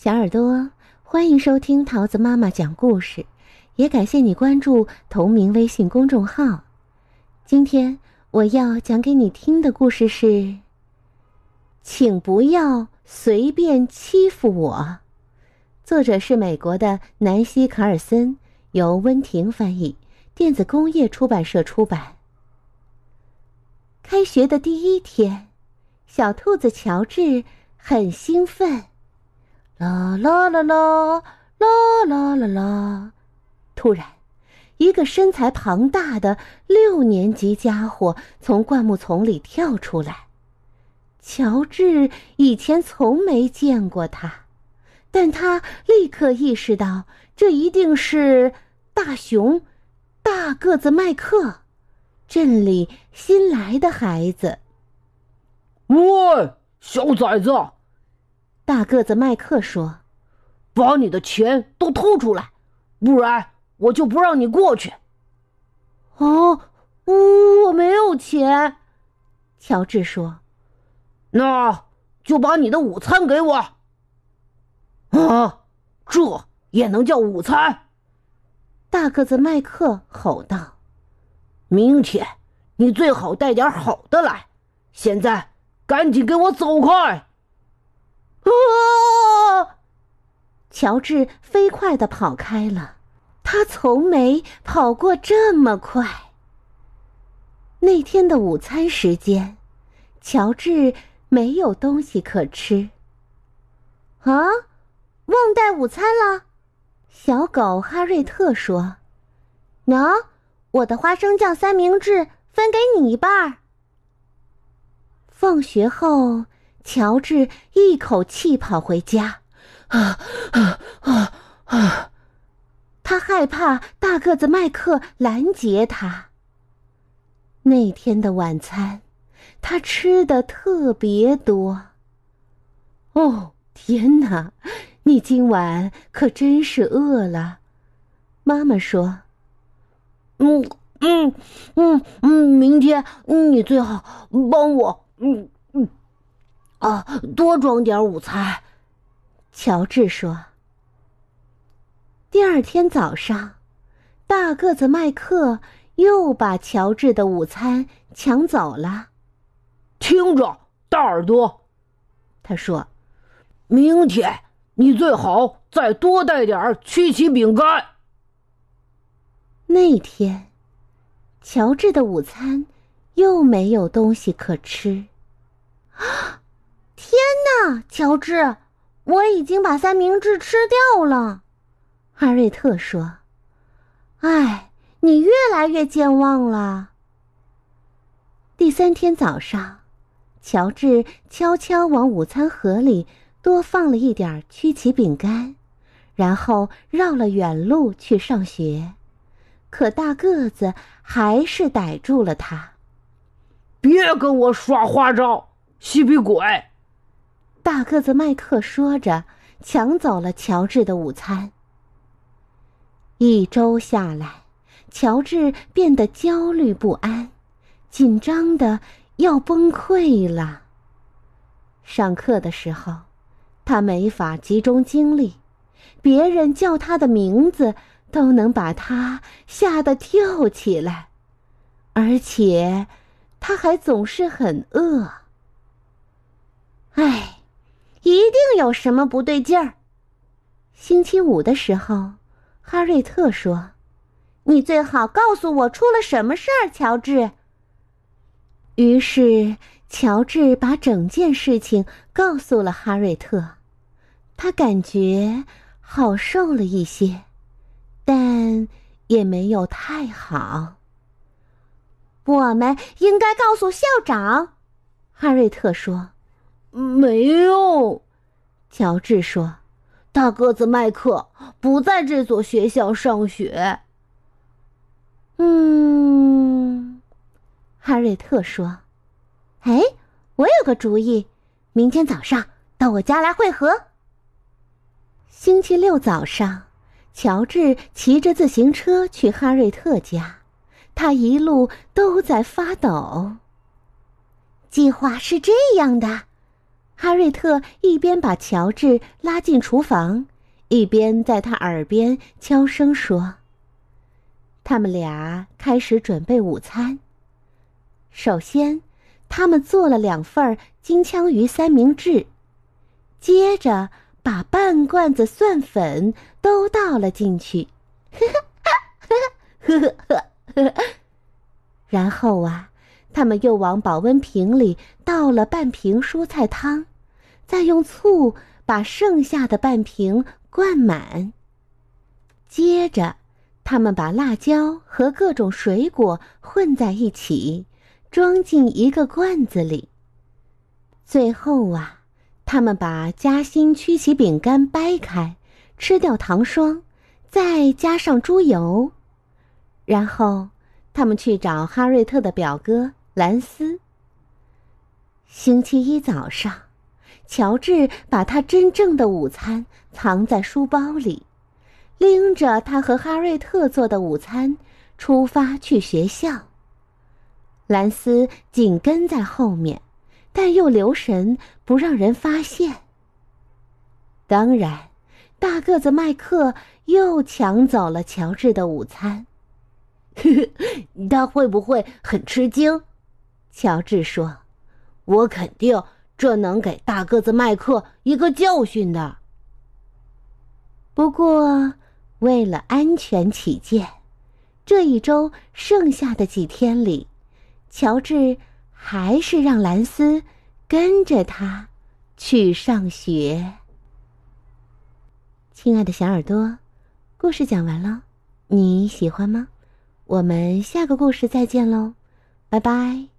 小耳朵，欢迎收听桃子妈妈讲故事，也感谢你关注同名微信公众号。今天我要讲给你听的故事是：请不要随便欺负我。作者是美国的南希·卡尔森，由温婷翻译，电子工业出版社出版。开学的第一天，小兔子乔治很兴奋。啦啦啦啦啦啦啦啦！突然，一个身材庞大的六年级家伙从灌木丛里跳出来。乔治以前从没见过他，但他立刻意识到这一定是大熊——大个子麦克，镇里新来的孩子。喂，小崽子！大个子麦克说：“把你的钱都吐出来，不然我就不让你过去。”哦，我没有钱。乔治说：“那就把你的午餐给我。”啊，这也能叫午餐？大个子麦克吼道：“明天你最好带点好的来。现在赶紧给我走开！”啊！乔治飞快的跑开了，他从没跑过这么快。那天的午餐时间，乔治没有东西可吃。啊，忘带午餐了！小狗哈瑞特说：“喏，我的花生酱三明治分给你一半儿。”放学后。乔治一口气跑回家，啊啊啊啊！他害怕大个子麦克拦截他。那天的晚餐，他吃的特别多。哦，天哪！你今晚可真是饿了。妈妈说：“嗯嗯嗯嗯，明天你最好帮我。”嗯。啊，多装点午餐，乔治说。第二天早上，大个子麦克又把乔治的午餐抢走了。听着，大耳朵，他说：“明天你最好再多带点曲奇饼干。”那天，乔治的午餐又没有东西可吃。啊！天哪，乔治，我已经把三明治吃掉了。哈瑞特说：“哎，你越来越健忘了。”第三天早上，乔治悄悄往午餐盒里多放了一点曲奇饼干，然后绕了远路去上学。可大个子还是逮住了他。别跟我耍花招，嬉皮鬼！大个子麦克说着，抢走了乔治的午餐。一周下来，乔治变得焦虑不安，紧张的要崩溃了。上课的时候，他没法集中精力，别人叫他的名字都能把他吓得跳起来，而且他还总是很饿。唉。一定有什么不对劲儿。星期五的时候，哈瑞特说：“你最好告诉我出了什么事儿，乔治。”于是，乔治把整件事情告诉了哈瑞特。他感觉好受了一些，但也没有太好。我们应该告诉校长，哈瑞特说。没用，乔治说：“大个子麦克不在这所学校上学。”嗯，哈瑞特说：“哎，我有个主意，明天早上到我家来会合。”星期六早上，乔治骑着自行车去哈瑞特家，他一路都在发抖。计划是这样的。哈瑞特一边把乔治拉进厨房，一边在他耳边悄声说：“他们俩开始准备午餐。首先，他们做了两份金枪鱼三明治，接着把半罐子蒜粉都倒了进去。呵呵呵呵呵呵呵呵，然后啊。”他们又往保温瓶里倒了半瓶蔬菜汤，再用醋把剩下的半瓶灌满。接着，他们把辣椒和各种水果混在一起，装进一个罐子里。最后啊，他们把夹心曲奇饼干掰开，吃掉糖霜，再加上猪油，然后他们去找哈瑞特的表哥。兰斯。星期一早上，乔治把他真正的午餐藏在书包里，拎着他和哈瑞特做的午餐出发去学校。兰斯紧跟在后面，但又留神不让人发现。当然，大个子麦克又抢走了乔治的午餐。他会不会很吃惊？乔治说：“我肯定这能给大个子麦克一个教训的。不过，为了安全起见，这一周剩下的几天里，乔治还是让兰斯跟着他去上学。”亲爱的小耳朵，故事讲完了，你喜欢吗？我们下个故事再见喽，拜拜。